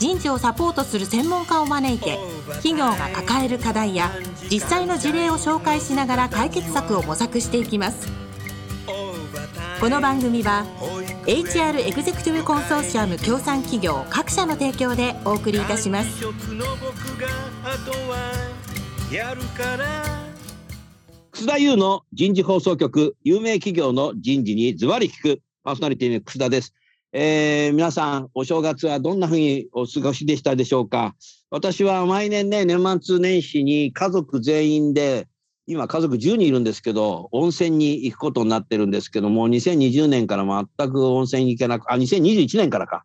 人事をサポートする専門家を招いて企業が抱える課題や実際の事例を紹介しながら解決策を模索していきます。この番組は HR エグゼクティブコンソーシアム協賛企業各社の提供でお送りいたします。楠田優の人事放送局有名企業の人事にズバリ聞くパーソナリティの楠田です。えー、皆さん、お正月はどんなふうにお過ごしでしたでしょうか？私は毎年ね、年末年始に家族全員で、今家族10人いるんですけど、温泉に行くことになってるんですけども、2020年から全く温泉に行けなく、あ、2021年からか、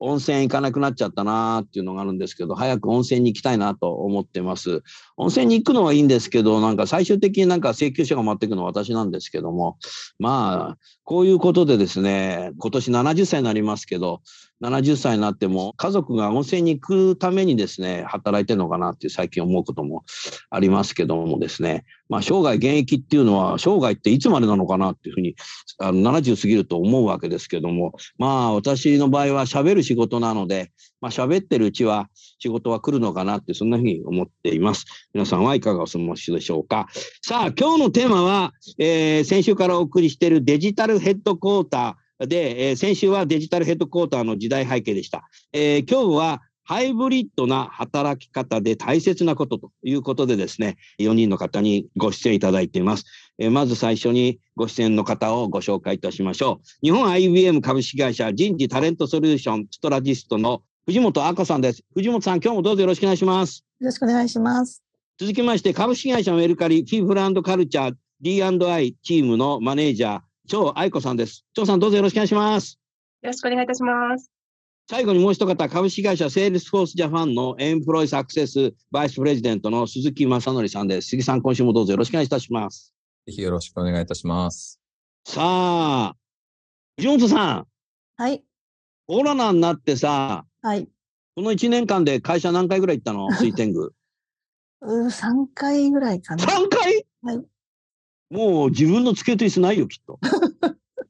温泉行かなくなっちゃったなーっていうのがあるんですけど、早く温泉に行きたいなと思ってます。温泉に行くのはいいんですけど、なんか最終的になんか請求書が回ってくのは私なんですけども、まあ、こういうことでですね、今年70歳になりますけど、70歳になっても家族が温泉に行くためにですね、働いてるのかなって最近思うこともありますけどもですね、まあ生涯現役っていうのは生涯っていつまでなのかなっていうふうにあの70過ぎると思うわけですけども、まあ私の場合は喋る仕事なので、まあ喋ってるうちは仕事は来るのかなってそんなふうに思っています。皆さんはいかがお過ごしでしょうか。さあ今日のテーマは、えー、先週からお送りしているデジタルヘッドクォーター、で、えー、先週はデジタルヘッドクォーターの時代背景でした。えー、今日はハイブリッドな働き方で大切なことということでですね、4人の方にご出演いただいています。えー、まず最初にご出演の方をご紹介いたしましょう。日本 IBM 株式会社人事タレントソリューションストラジストの藤本明子さんです。藤本さん、今日もどうぞよろしくお願いします。よろしくお願いします。続きまして、株式会社メルカリ、 People and Culture D&I チームのマネージャー、張愛子さんです。張さんどうぞよろしくお願いします。よろしくお願いいたします。最後にもう一方、株式会社セールスフォースジャパンの Employee Success Vice President の鈴木正則さんです。鈴木さん、今週もどうぞよろしくお願いいたします。ぜひよろしくお願いいたします。さあ、藤本さん。はい。コロナになってさ、はい。この1年間で会社何回ぐらい行ったの？水天宮。うん、3回ぐらいかな。3回？はい。もう自分の机と椅子ないよ、きっと。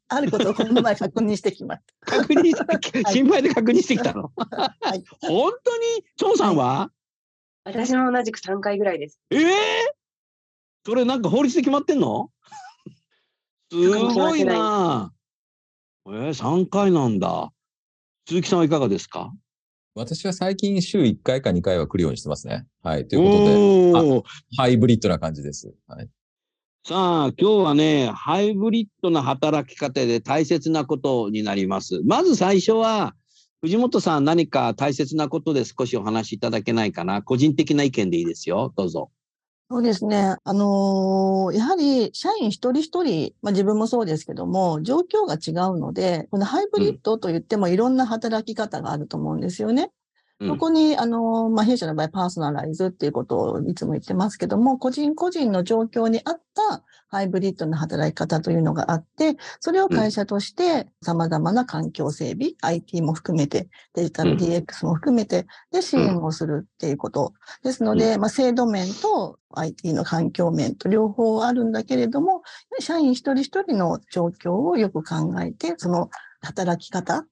あることをこの前確認してきました。確認して、心配で確認してきたの？はい、本当に？張さんは、私も同じく3回ぐらいです。ええー、それなんか法律で決まってんの？すごいなえー、3回なんだ。鈴木さんはいかがですか？私は最近週1回か2回は来るようにしてますね。はい。ということで、ハイブリッドな感じです。はい。さあ、今日はね、ハイブリッドな働き方で大切なことになります。まず最初は、藤本さん何か大切なことで少しお話しいただけないかな？個人的な意見でいいですよ。どうぞ。そうですね。あのー、やはり社員一人一人、まあ、自分もそうですけども、状況が違うので、このハイブリッドと言ってもいろんな働き方があると思うんですよね。そこに、あの、まあ、弊社の場合、パーソナライズっていうことをいつも言ってますけども、個人個人の状況に合ったハイブリッドな働き方というのがあって、それを会社として様々な環境整備、うん、IT も含めて、デジタル DX も含めて、で、支援をするっていうこと。ですので、まあ、制度面と IT の環境面と両方あるんだけれども、社員一人一人の状況をよく考えて、その働き方、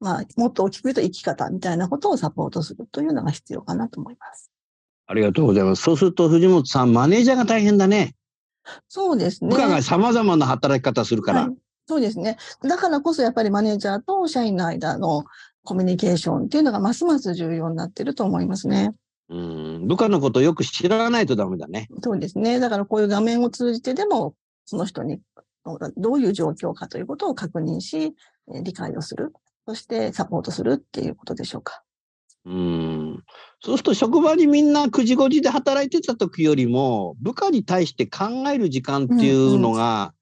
まあ、もっと大きく言うと生き方みたいなことをサポートするというのが必要かなと思います。ありがとうございます。そうすると藤本さん、マネージャーが大変だね。そうですね。部下が様々な働き方するから、はい、そうですね。だからこそやっぱりマネージャーと社員の間のコミュニケーションっていうのがますます重要になってると思いますね。うん、部下のことをよく知らないとダメだね。そうですね。だからこういう画面を通じてでも、その人にどういう状況かということを確認し、理解をする。そしてサポートするっていうことでしょうか？うん。そうすると職場にみんな9時5時で働いてた時よりも、部下に対して考える時間っていうのが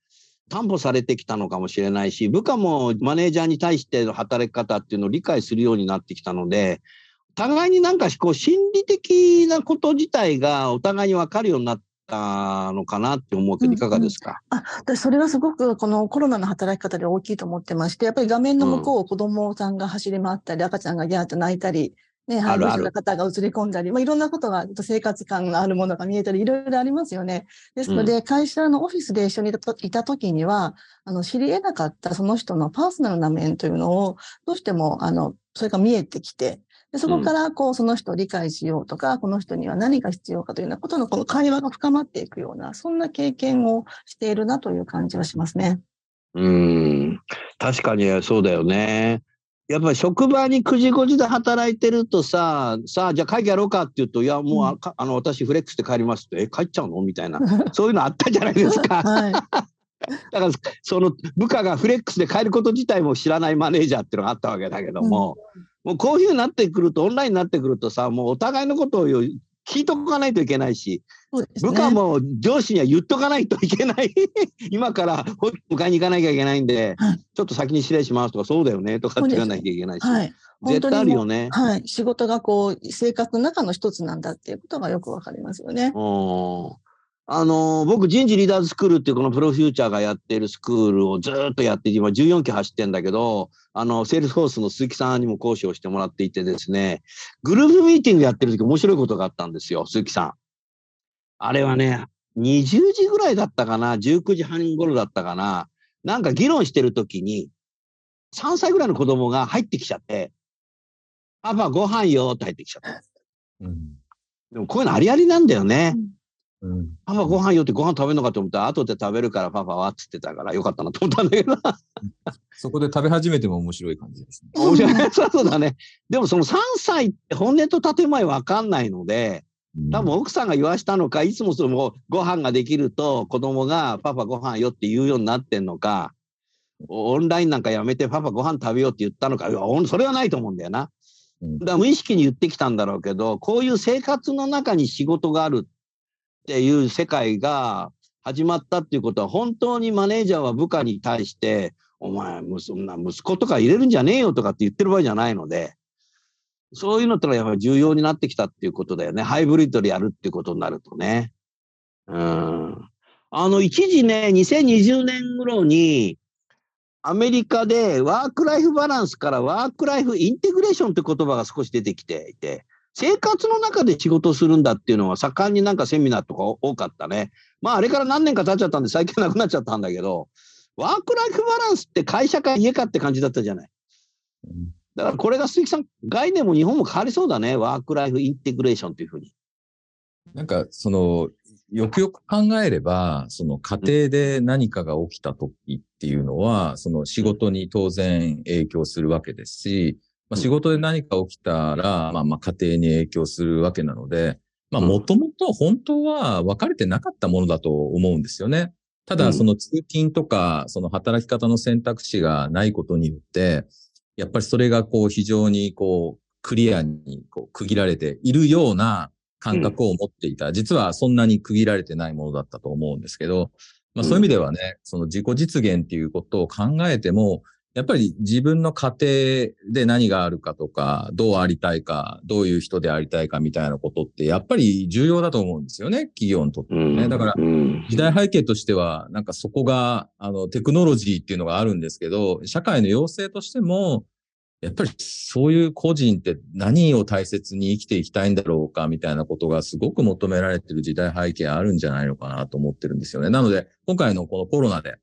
担保されてきたのかもしれないし、部下もマネージャーに対しての働き方っていうのを理解するようになってきたので、互いになんかこう心理的なこと自体がお互いに分かるようになったのかなって思うけど、いかがですか、あ、私それはすごくこのコロナの働き方で大きいと思ってまして、やっぱり画面の向こうを子供さんが走り回ったり、赤ちゃんがギャーッと泣いたり、ね、配偶者の方が映り込んだり、まあ、いろんなことが、生活感があるものが見えたり、いろいろありますよね。ですので、うん、会社のオフィスで一緒にいたいた時には、あの、知り得なかったその人のパーソナルな面というのを、どうしても、あの、それが見えてきて、でそこから、こう、その人を理解しようとか、うん、この人には何が必要かというようなことの、この会話が深まっていくような、そんな経験をしているなという感じはしますね。うん、確かにそうだよね。やっぱり職場に9時5時で働いてるとさ、さあ、じゃあ会議やろうかって言うと、いや、もう、うん、あの、私フレックスで帰りますって、え、帰っちゃうのみたいな。そういうのあったじゃないですか。はい、だから、その部下がフレックスで帰ること自体も知らないマネージャーっていうのがあったわけだけども、うん、もうこういうなってくると、オンラインになってくるとさ、もうお互いのことを聞いとかないといけないし、ね、部下も上司には言っとかないといけない。今から迎えに行かなきゃいけないんで、はい、ちょっと先に失礼しますとか、そうだよねとかって言わなきゃいけないし。はい、絶対あるよね。はい。仕事がこう、生活の中の一つなんだっていうことがよくわかりますよね。あの、僕、人事リーダーズスクールっていうこのプロフューチャーがやっているスクールをずっとやって、今14期走ってんだけど、あの、セールスフォースの鈴木さんにも講師をしてもらっていてですね、グループミーティングやってる時面白いことがあったんですよ、鈴木さん。あれはね、20時ぐらいだったかな、19時半頃だったかな、なんか議論してる時に、3歳ぐらいの子供が入ってきちゃって、パパご飯よって入ってきちゃった。うん、でもこういうのありありなんだよね。うんうん、パパご飯よってご飯食べるのかと思ったら後で食べるからパパはっつってたからよかったなと思ったんだけど そこで食べ始めても面白い感じですね。面白い。そうだね。でもその3歳って本音と建前わかんないので、多分奥さんが言わしたのか、いつもそのご飯ができると子供がパパご飯よって言うようになってんのか、オンラインなんかやめてパパご飯食べようって言ったのか、いやそれはないと思うんだよな。だから無意識に言ってきたんだろうけど、こういう生活の中に仕事があるってっていう世界が始まったっていうことは、本当にマネージャーは部下に対して、お前、そんな息子とか入れるんじゃねえよとかって言ってる場合じゃないので、そういうのってのはやっぱり重要になってきたっていうことだよね。ハイブリッドでやるっていうことになるとね。うん。あの、一時ね、2020年頃に、アメリカでワークライフバランスからワークライフインテグレーションって言葉が少し出てきていて、生活の中で仕事するんだっていうのは盛んになんかセミナーとか多かったね。まああれから何年か経っちゃったんで最近なくなっちゃったんだけど、ワークライフバランスって会社か家かって感じだったじゃない。だからこれが鈴木さん、概念も日本も変わりそうだね。ワークライフインテグレーションというふうに。なんか、その、よくよく考えれば、その家庭で何かが起きた時っていうのは、その仕事に当然影響するわけですし、まあ、仕事で何か起きたら、まあまあ家庭に影響するわけなので、まあもともと本当は分かれてなかったものだと思うんですよね。ただその通勤とか、その働き方の選択肢がないことによって、やっぱりそれがこう非常にこうクリアにこう区切られているような感覚を持っていた。実はそんなに区切られてないものだったと思うんですけど、まあそういう意味ではね、その自己実現っていうことを考えても、やっぱり自分の家庭で何があるかとか、どうありたいか、どういう人でありたいかみたいなことって、やっぱり重要だと思うんですよね、企業にとってね。だから、時代背景としては、なんかそこが、あの、テクノロジーっていうのがあるんですけど、社会の要請としても、やっぱりそういう個人って何を大切に生きていきたいんだろうかみたいなことがすごく求められてる時代背景あるんじゃないのかなと思ってるんですよね。なので、今回のこのコロナで、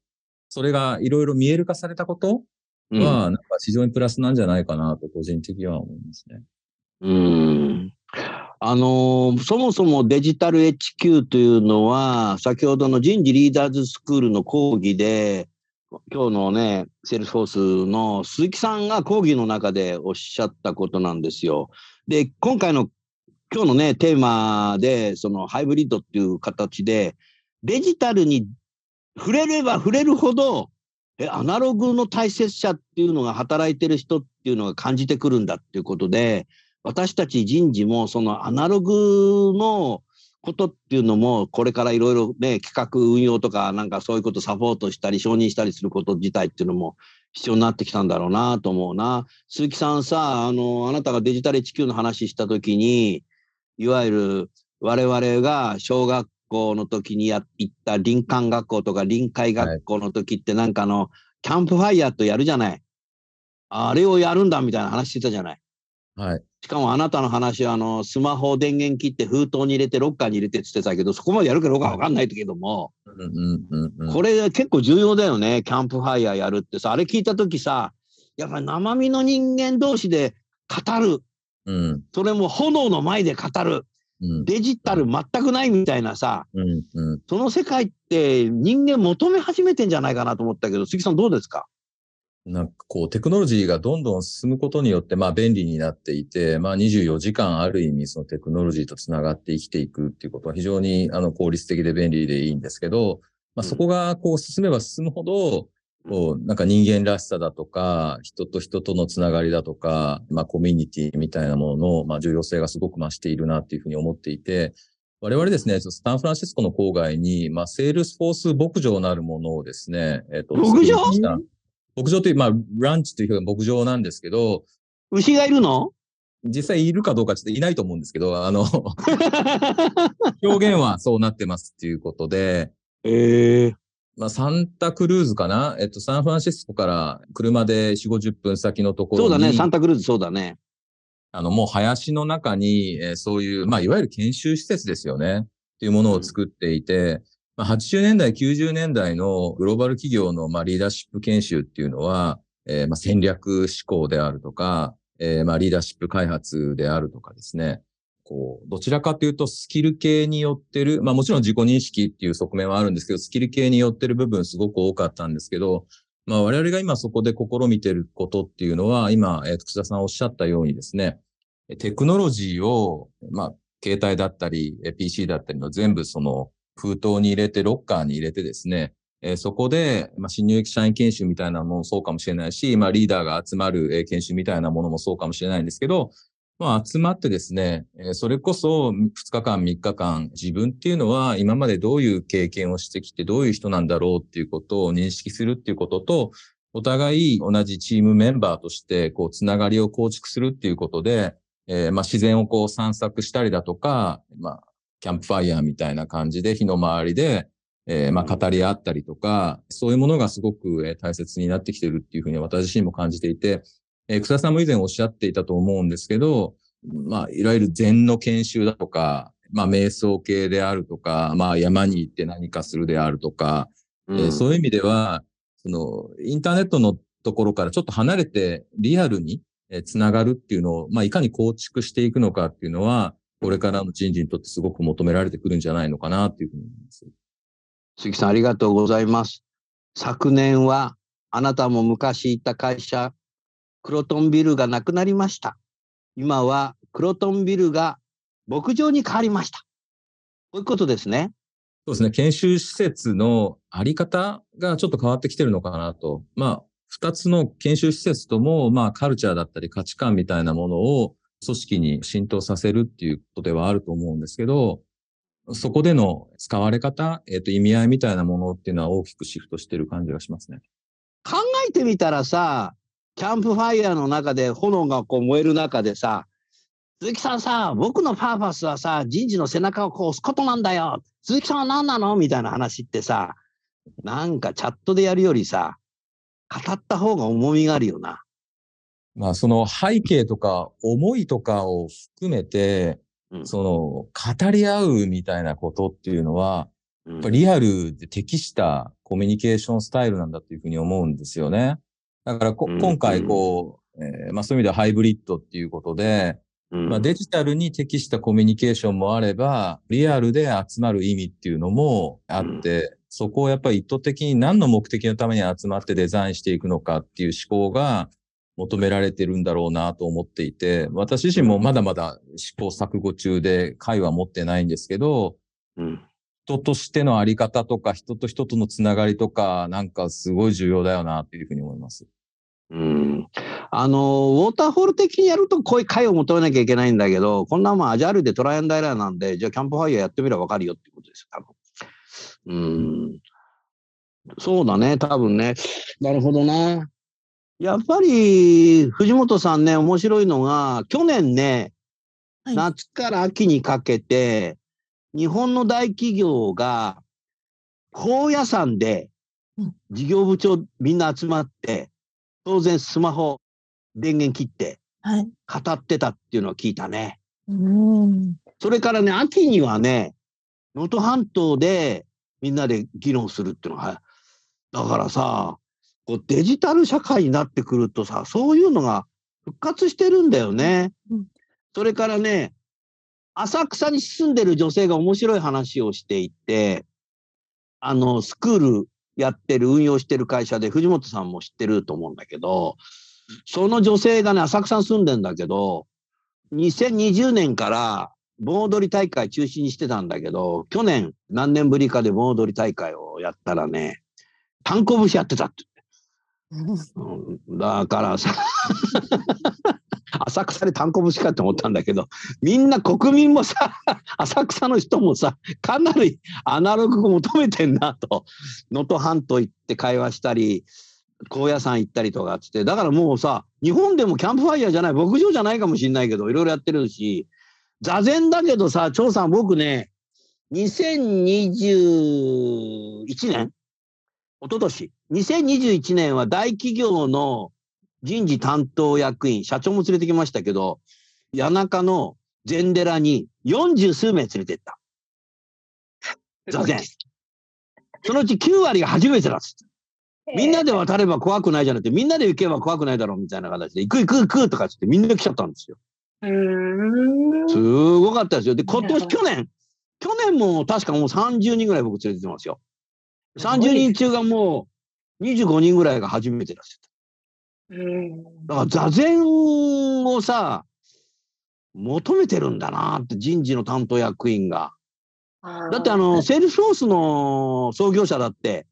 それがいろいろ見える化されたことは、なんか非常にプラスなんじゃないかなと個人的には思いますね。うん。あのー、そもそもデジタル HQ というのは、先ほどの人事リーダーズスクールの講義で、今日のね、セールスフォースの鈴木さんが講義の中でおっしゃったことなんですよ。で、今回の今日のね、テーマで、そのハイブリッドっていう形で、デジタルに触れれば触れるほど、え、アナログの大切さっていうのが働いてる人っていうのが感じてくるんだっていうことで、私たち人事もそのアナログのことっていうのも、これからいろいろね、企画運用とか、なんかそういうことサポートしたり、承認したりすること自体っていうのも必要になってきたんだろうなと思うな。鈴木さんさ、あの、あなたがデジタル地球の話したときに、いわゆる我々が小学校の時にや行った林間学校とか臨海学校の時ってなんかあの、キャンプファイヤーとやるじゃない。あれをやるんだみたいな話してたじゃない。はい。しかもあなたの話は、あの、スマホを電源切って封筒に入れてロッカーに入れてって言ってたけど、そこまでやるかどうかわかんないけども。これ結構重要だよね。キャンプファイヤーやるってさ、あれ聞いたときさ、やっぱり生身の人間同士で語る。うんそれも炎の前で語る。うんデジタル全くないみたいなさ。その世界って人間求め始めてんじゃないかなと思ったけど、杉さんどうですか？なんかこう、テクノロジーがどんどん進むことによって、まあ便利になっていて、まあ24時間ある意味そのテクノロジーとつながって生きていくっていうことは非常にあの効率的で便利でいいんですけど、まあそこがこう進めば進むほど、こう、なんか人間らしさだとか、人と人とのつながりだとか、まあコミュニティみたいなものの、まあ重要性がすごく増しているなっていうふうに思っていて、我々ですね、サンフランシスコの郊外に、まあ、セールスフォース牧場なるものをですね、えっ、と、牧場？牧場という、まあ、 ranch という牧場なんですけど、牛がいるの？実際いるかどうかちょっといないと思うんですけど、あの、表現はそうなってますっていうことで、ええまあ、サンタクルーズかな？えっと、サンフランシスコから車で4、50分先のところに。そうだね、サンタクルーズそうだね。あの、もう林の中に、えーそういう、まあ、いわゆる研修施設ですよね。っていうものを作っていて、まあ、80年代、90年代のグローバル企業の、まあ、リーダーシップ研修っていうのは、えーまあ、戦略思考であるとか、えーまあ、リーダーシップ開発であるとかですね。こう、どちらかというとスキル系によってる、まあもちろん自己認識っていう側面はあるんですけど、スキル系によってる部分すごく多かったんですけど、まあ我々が今そこで試みてることっていうのは、今、えー、楠田さんおっしゃったようにですね、テクノロジーを、まあ、携帯だったり、PC だったりの全部その封筒に入れて、ロッカーに入れてですね、えそこで、まあ、新入社社員研修みたいなものもそうかもしれないし、まあ、リーダーが集まる、え研修みたいなものもそうかもしれないんですけど、まあ、集まってですね、それこそ2日間、3日間、自分っていうのは今までどういう経験をしてきて、どういう人なんだろうっていうことを認識するっていうことと、お互い同じチームメンバーとして、こう、つながりを構築するっていうことで、えーまあ、自然をこう散策したりだとか、まあ、キャンプファイヤーみたいな感じで火の周りで、えーまあ、語り合ったりとか、そういうものがすごく大切になってきてるっていうふうに私自身も感じていて、えー草田さんも以前おっしゃっていたと思うんですけど、まあ、いわゆる禅の研修だとか、まあ、瞑想系であるとか、まあ、山に行って何かするであるとか、うんえーそういう意味では、その、インターネットのところからちょっと離れて、リアルに、えーつながるっていうのを、まあ、いかに構築していくのかっていうのは、これからの人事にとってすごく求められてくるんじゃないのかなっていうふうに思います。鈴木さんありがとうございます。昨年はあなたも昔いた会社、クロトンビルがなくなりました。今はクロトンビルが牧場に変わりました。こういうことですね。そうですね。研修施設のあり方がちょっと変わってきてるのかなと。まあ、二つの研修施設とも、まあ、カルチャーだったり価値観みたいなものを組織に浸透させるっていうことではあると思うんですけど、そこでの使われ方、えっ、と、意味合いみたいなものっていうのは大きくシフトしてる感じがしますね。考えてみたらさ、キャンプファイヤーの中で炎がこう燃える中でさ、鈴木さんさ、僕のパーパスはさ、人事の背中をこう押すことなんだよ。鈴木さんは何なのみたいな話ってさ、なんかチャットでやるよりさ、語った方が重みがあるよな。まあ、その背景とか思いとかを含めて、うんその、語り合うみたいなことっていうのは、うんやっぱリアルで適したコミュニケーションスタイルなんだっていうふうに思うんですよね。だから今回こう、えーまあそういう意味ではハイブリッドっていうことで、うん。まあデジタルに適したコミュニケーションもあれば、リアルで集まる意味っていうのもあって、そこをやっぱり意図的に何の目的のために集まってデザインしていくのかっていう思考が求められてるんだろうなと思っていて、私自身もまだまだ試行錯誤中で会は持ってないんですけど、うん。人としてのあり方とか、人と人とのつながりとか、なんかすごい重要だよなっていうふうに思います。うんあの、ウォーターホール的にやるとこういう会を求めなきゃいけないんだけど、こんなもんアジャールでトライアンドエラーなんで、じゃあキャンプファイヤーやってみればわかるよってことですよ、多分。うん。そうだね、多分ね。なるほどな。やっぱり、藤本さんね、面白いのが、去年ね、はい夏から秋にかけて、日本の大企業が、高野山でうん、事業部長みんな集まって、当然スマホ、電源切ってはい。語ってたっていうのを聞いたね。うん。それからね、秋にはね、能登半島でみんなで議論するっていうのが、だからさ、こうデジタル社会になってくるとさ、そういうのが復活してるんだよね。うんそれからね、浅草に住んでる女性が面白い話をしていて、あの、スクールやってる、運用してる会社で、藤本さんも知ってると思うんだけど、その女性がね、浅草に住んでんだけど、2020年から盆踊り大会中止にしてたんだけど、去年何年ぶりかで盆踊り大会をやったらね、単行節やってたって。うんだからさ、浅草で単行節かって思ったんだけど、みんな国民もさ、浅草の人もさ、かなりアナログを求めてんなと、能登半島行って会話したり、高野山行ったりとかっつって、だからもうさ、日本でもキャンプファイヤーじゃない、牧場じゃないかもしれないけど、いろいろやってるし、座禅だけどさ、張さん、僕ね、2021年一昨年2021年は大企業の人事担当役員、社長も連れてきましたけど、谷中の禅寺に40数名連れてった。座禅。そのうち9割が初めてだっつって。みんなで渡れば怖くないじゃなくて、みんなで行けば怖くないだろうみたいな形で、行く行く行くとかっつってみんな来ちゃったんですよ。すごかったですよ。で、今年、去年、去年も確かもう30人ぐらい僕連れてってますよ。すごいです30人中がもう25人ぐらいが初めてだし。うん。だから座禅をさ、求めてるんだなって人事の担当役員が。だってあの、セールスフォースの創業者だって、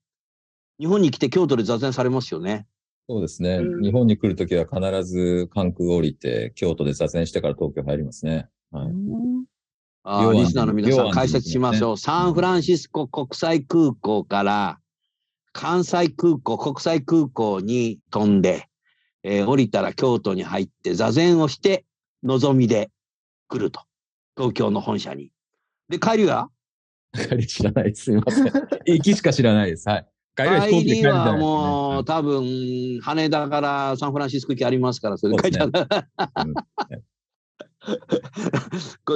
日本に来て京都で座禅されますよね。そうですね。うん日本に来るときは必ず関空降りて、京都で座禅してから東京入りますね。はい。あリスナーの皆さん解説しましょう。サンフランシスコ国際空港から関西空港、国際空港に飛んで、えー降りたら京都に入って座禅をして、のぞみで来ると。東京の本社に。で、帰りは？帰り知らないです。すみません。行きしか知らないです。はい。帰りは飛行帰りはですもう多分、羽田からサンフランシスコ行きありますから、それで帰っちゃう。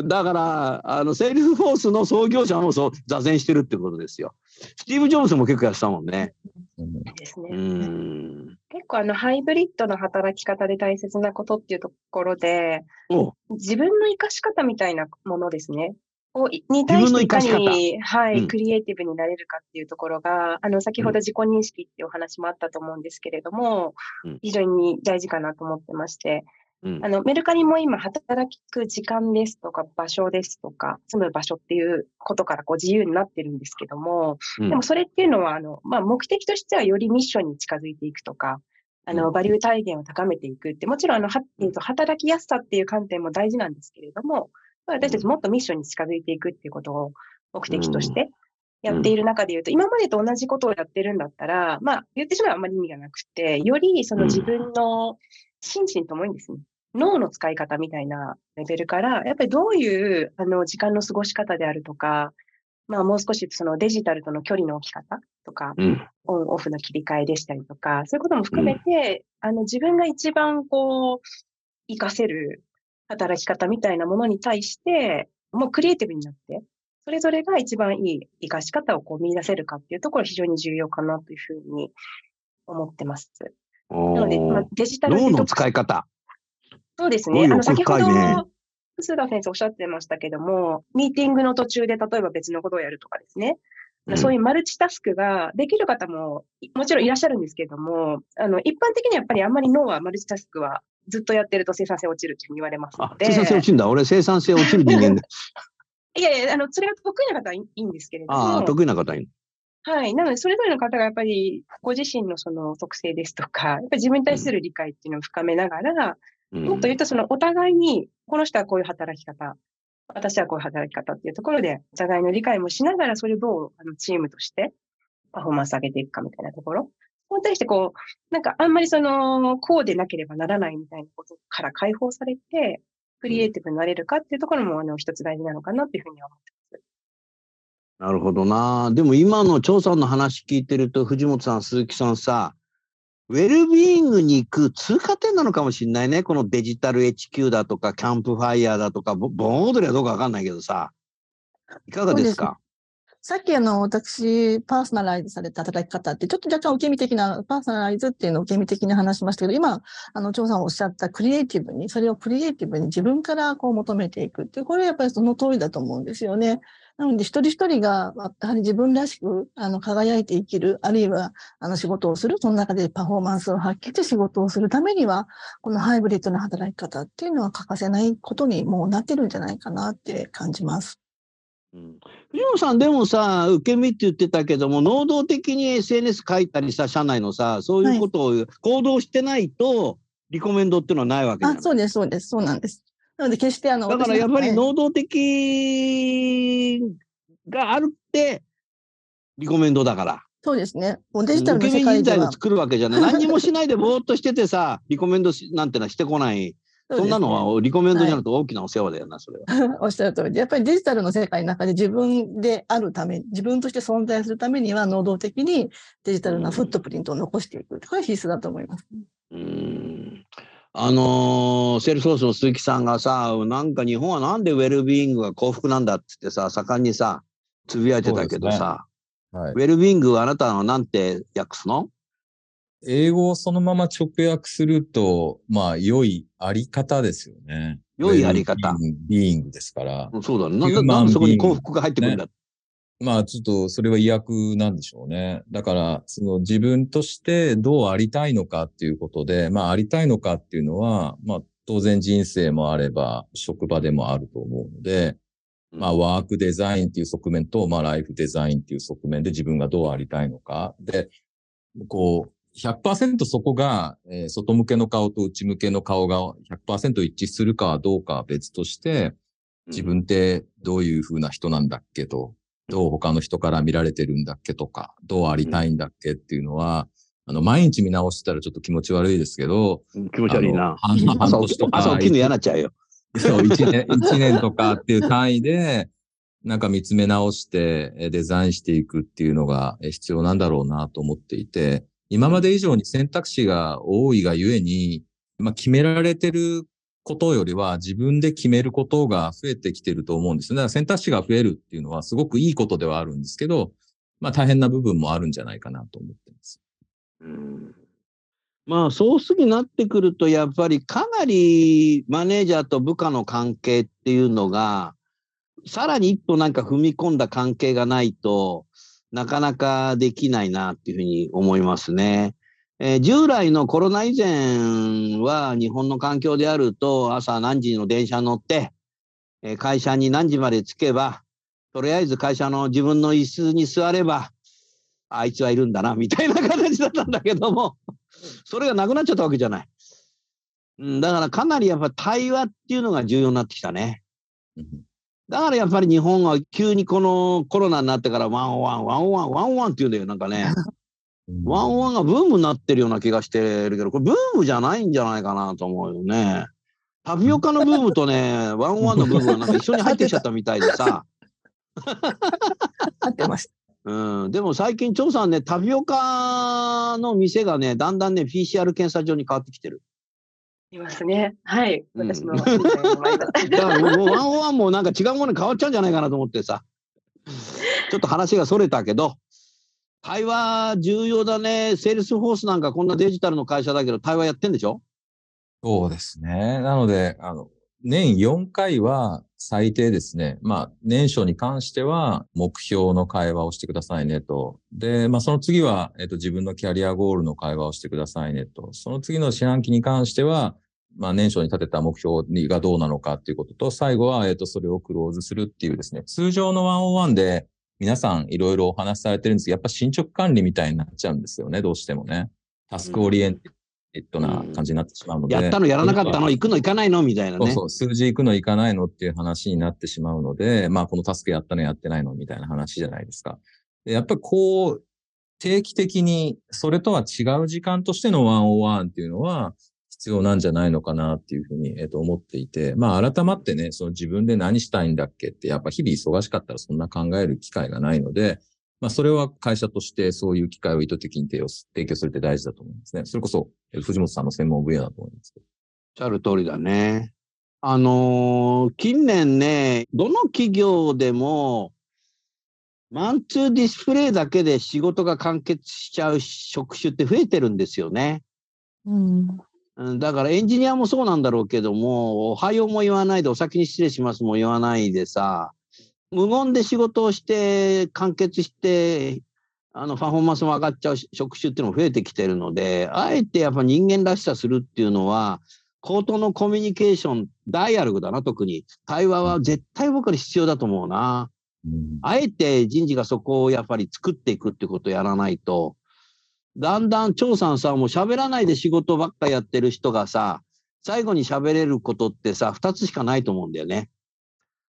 だから、あの、セールスフォースの創業者もそう、座禅してるってことですよ。スティーブ・ジョブズも結構やってたもんね。うんですね。うーん。結構あの、ハイブリッドの働き方で大切なことっていうところで、お自分の活かし方みたいなものですね。をに対していかに、はい、うん。クリエイティブになれるかっていうところが、あの、先ほど自己認識っていうお話もあったと思うんですけれども、うん。非常に大事かなと思ってまして、うん。あの、メルカリも今、働く時間ですとか、場所ですとか、住む場所っていうことからこう自由になってるんですけども、うん。でもそれっていうのは、あの、まあ、目的としてはよりミッションに近づいていくとか、あの、うん。バリュー体現を高めていくって、もちろん、あの、はえーと働きやすさっていう観点も大事なんですけれども、私たちもっとミッションに近づいていくっていうことを目的としてやっている中で言うと、今までと同じことをやってるんだったら、まあ、言ってしまえばあんまり意味がなくて、よりその自分の心身ともにですね、脳の使い方みたいなレベルから、やっぱりどういうあの時間の過ごし方であるとか、まあもう少しそのデジタルとの距離の置き方とか、うん。オンオフの切り替えでしたりとか、そういうことも含めて、あの自分が一番こう、活かせる働き方みたいなものに対して、もうクリエイティブになって、それぞれが一番いい活かし方をこう見出せるかっていうところ非常に重要かなというふうに思ってます。なので、まあ、デジタル脳の使い方。そうですね。あの、先ほど、須田先生おっしゃってましたけども、ミーティングの途中で例えば別のことをやるとかですね。うんそういうマルチタスクができる方もいもちろんいらっしゃるんですけれども、あの、一般的にはやっぱりあんまり脳はマルチタスクはずっとやってると生産性落ちるっていうふうに言われますあの、で。生産性落ちるんだ。俺生産性落ちる人間だ。いやいや、あの、それが得意な方はいいいいんですけれども。ああ、得意な方いる。はい。なので、それぞれの方がやっぱり、ご自身のその特性ですとか、やっぱり自分に対する理解っていうのを深めながら、うんもっと言うと、そのお互いに、この人はこういう働き方、私はこういう働き方っていうところで、お互いの理解もしながら、それをどうあのチームとしてパフォーマンス上げていくかみたいなところ。そこに対してこう、なんかあんまりその、こうでなければならないみたいなことから解放されて、クリエイティブになれるかっていうところも、あの、一つ大事なのかなっていうふうには思ってます。なるほどな。でも今の張さんの話聞いてると、藤本さん、鈴木さんさ、ウェルビーイングに行く通過点なのかもしれないね。このデジタル HQ だとか、キャンプファイヤーだとか、ボ盆踊りはどうかわかんないけどさ。いかがですか？さっきあの、私、パーソナライズされた働き方って、ちょっと若干受け身的な、パーソナライズっていうのを受け身的に話しましたけど、今、あの、張さんおっしゃったクリエイティブに、それをクリエイティブに自分からこう求めていくっていう、これやっぱりその通りだと思うんですよね。なので、一人一人が、やはり自分らしく、あの、輝いて生きる、あるいは、あの、仕事をする、その中でパフォーマンスを発揮して仕事をするためには、このハイブリッドな働き方っていうのは欠かせないことにもうなってるんじゃないかなって感じます。うん藤本さん、でもさ、受け身って言ってたけども、能動的に SNS 書いたりさ、社内のさ、そういうことを行動してないと、リコメンドっていうのはないわけあ、そうです、そうです、そうなんです。なので、決してあの、だからやっぱり能動的があるって、リコメンドだから。そうですね。もうデジタルの受け身世界では人材を、作るわけじゃない。何にもしないでぼーっとしててさ、リコメンドしなんてのはしてこない。そんなのはリコメンドじゃなくて大きなお世話だよな、それは。おっしゃる通りで、やっぱりデジタルの世界の中で自分であるため、自分として存在するためには、能動的にデジタルなフットプリントを残していく。これは必須だと思います。うーんあのーセールスフォースの鈴木さんがさ、なんか日本はなんでウェルビーイングが幸福なんだっつってさ、盛んにさ、つぶやいてたけどさ、はいウ。ェルビーイングはあなたはなんて訳すの？英語をそのまま直訳すると、まあ、良いあり方ですよね。良いあり方ビーイングですから。そうだね。なんなんでそこに幸福が入ってくるんだ、まあ、ちょっと、それは意訳なんでしょうね。だから、その自分としてどうありたいのかっていうことで、まあ、ありたいのかっていうのは、まあ、当然人生もあれば、職場でもあると思うので、まあ、ワークデザインっていう側面と、まあ、ライフデザインっていう側面で自分がどうありたいのか。で、こう、100%そこが、えー外向けの顔と内向けの顔が100%一致するかどうかは別として、自分ってどういう風な人なんだっけと、どう他の人から見られてるんだっけとか、どうありたいんだっけっていうのは、あの、毎日見直したらちょっと気持ち悪いですけど、うん気持ち悪いな。半年とか、朝起きるの嫌になっちゃうよ。そう、一年、一年とかっていう単位で、なんか見つめ直してえデザインしていくっていうのがえ必要なんだろうなと思っていて、今まで以上に選択肢が多いがゆえに、まあ決められてることよりは自分で決めることが増えてきてると思うんですね。だから選択肢が増えるっていうのはすごくいいことではあるんですけど、まあ大変な部分もあるんじゃないかなと思ってます。うんまあ、そうすぎなってくると、やっぱりかなりマネージャーと部下の関係っていうのが、さらに一歩なんか踏み込んだ関係がないとなかなかできないなっていうふうに思いますね。えー従来のコロナ以前は日本の環境であると朝何時の電車乗って、えー会社に何時まで着けば、とりあえず会社の自分の椅子に座れば、あいつはいるんだな、みたいな形だったんだけども、それがなくなっちゃったわけじゃない。うん、だからかなりやっぱ対話っていうのが重要になってきたね。だからやっぱり日本は急にこのコロナになってから one on one、one on one、one on one って言うんだよ。なんかね、 one on one がブームになってるような気がしてるけど、これブームじゃないんじゃないかなと思うよね。タピオカのブームとね、1on1 のブームがなんか一緒に入ってきちゃったみたいでさ。合ってました。うん、でも最近、張さんね、タピオカの店がね、だんだんね、PCR 検査場に変わってきてる。いますね。はい。うん私も。だからもうワンオンワンもなんか違うものに変わっちゃうんじゃないかなと思ってさ。ちょっと話がそれたけど、対話重要だね。セールスフォースなんかこんなデジタルの会社だけど、対話やってんでしょ？そうですね。なので、あの、年4回は最低ですね。まあ、年初に関しては目標の会話をしてくださいねと。で、まあ、その次は、えっと、自分のキャリアゴールの会話をしてくださいねと。その次の四半期に関しては、まあ、年初に立てた目標がどうなのかっていうことと、最後は、えっと、それをクローズするっていうですね。通常のワンオンワンで、皆さんいろいろお話しされてるんですけど、やっぱ進捗管理みたいになっちゃうんですよね、どうしてもね。task oriented な感じになってしまうので。やったのやらなかったの？行くの行かないの？みたいなね。そうそう、数字行くの行かないのっていう話になってしまうので、まあこのタスクやったのやってないの？みたいな話じゃないですか。でやっぱりこう、定期的にそれとは違う時間としての101っていうのは必要なんじゃないのかなっていうふうに、えっと、思っていて、まあ改まってね、その自分で何したいんだっけってやっぱ日々忙しかったらそんな考える機会がないので、まあそれは会社としてそういう機会を意図的に提供提供するって大事だと思いますね。それこそ藤本さんの専門分野だと思いますけど。おっしゃる通りだね。あのー近年ね、どの企業でも、マンツーディスプレイだけで仕事が完結しちゃう職種って増えてるんですよね。うん。うんだからエンジニアもそうなんだろうけども、おはようも言わないで、お先に失礼しますも言わないでさ、無言で仕事をして、完結して、あの、パフォーマンスも上がっちゃう職種っていうのも増えてきてるので、あえてやっぱ人間らしさするっていうのは、口頭のコミュニケーション、ダイアログだな、特に。対話は絶対僕ら必要だと思うな。うんあえて人事がそこをやっぱり作っていくってことをやらないと、だんだん張さんさ、もう喋らないで仕事ばっかやってる人がさ、最後に喋れることってさ、二つしかないと思うんだよね。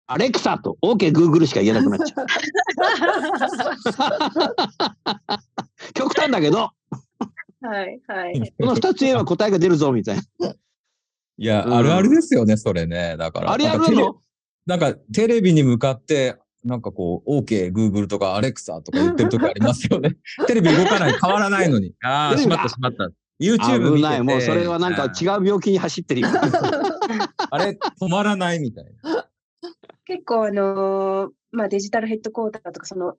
アレクサと OK、Google しか言えなくなっちゃう。極端だけど、はい、はい。この二つ言えば答えが出るぞ、みたいな。いや、うんあるあるですよね、それね。だから。あれあなんかテレるのなんかテレビに向かって、なんかこう、OK、Google とか Alexa とか言ってるとこありますよね。テレビ動かない、変わらないのに。ああ、しまったしまった。YouTube 見てない。もうそれはなんか違う病気に走ってるよ。あれ、止まらないみたいな。結構あのーまあデジタルヘッドクォーターとかその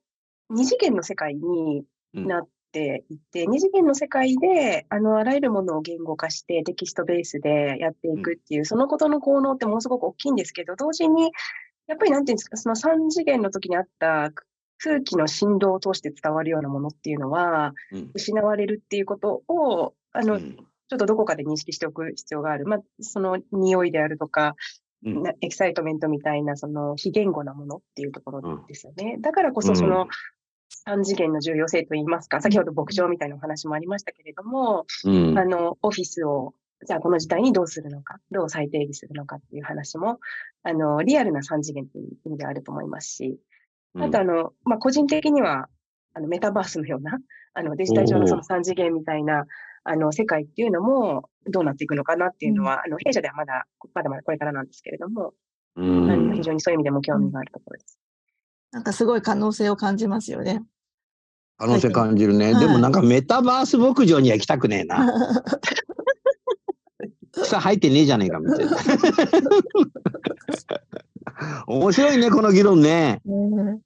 二次元の世界になっていて、二次元の世界であのあらゆるものを言語化してテキストベースでやっていくっていう、そのことの効能ってものすごく大きいんですけど、同時にやっぱりなんていうんですか、その三次元の時にあった空気の振動を通して伝わるようなものっていうのはうん。失われるっていうことを、あの、うん。ちょっとどこかで認識しておく必要がある。まあ、その匂いであるとか、うん。な excitement みたいな、その非言語なものっていうところですよね。だからこそ、うん。その三次元の重要性といいますか、先ほど牧場みたいなお話もありましたけれども、うん。あの、オフィスを、じゃあこの時代にどうするのか、どう再定義するのかっていう話も、あの、リアルな三次元という意味であると思いますし、あとあの、まあ、個人的には、あの、メタバースのような、あの、デジタル上のその三次元みたいな、あの、世界っていうのも、どうなっていくのかなっていうのは、あの、弊社ではまだ、まだまだこれからなんですけれども、うあのん非常にそういう意味でも興味があるところです。なんかすごい可能性を感じますよね。可能性感じるね。はいでもなんかメタバース牧場には行きたくねえな。草入ってねえじゃねえかみたいな。面白いね、この議論ね。ね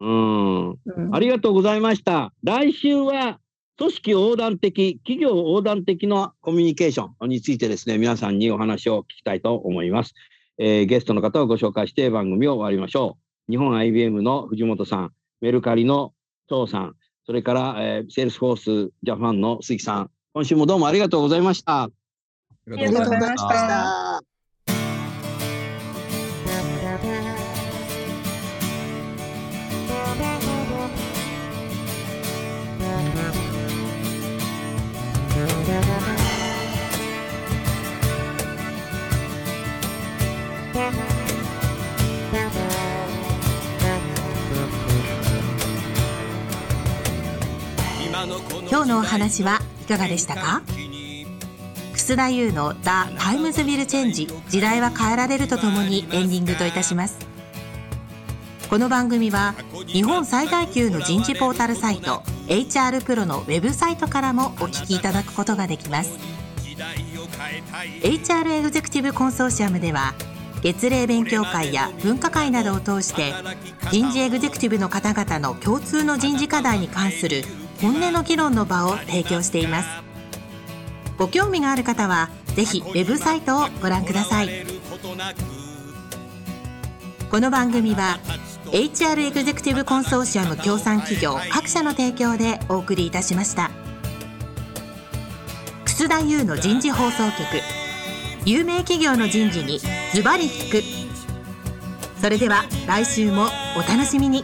うん。うんありがとうございました。来週は組織横断的、企業横断的なコミュニケーションについてですね、皆さんにお話を聞きたいと思います。えーゲストの方をご紹介して番組を終わりましょう。日本 IBM の藤本さん、メルカリの張さん、それから、えー、セールスフォースジャパンの鈴木さん、今週もどうもありがとうございました。ありがとうございました。今日のお話はいかがでしたか？楠田優の「The Times Will Change 時代は変えられる」とともにエンディングといたします。この番組は日本最大級の人事ポータルサイト HR プロのウェブサイトからもお聞きいただくことができます。HR エグゼクティブコンソーシアムでは月例勉強会や分科会などを通して人事エグゼクティブの方々の共通の人事課題に関する本音の議論の場を提供しています。ご興味がある方はぜひウェブサイトをご覧ください。この番組は HR エグゼクティブコンソーシアム協賛企業各社の提供でお送りいたしました。楠田優の人事放送局有名企業の人事にズバリ聞く。それでは来週もお楽しみに。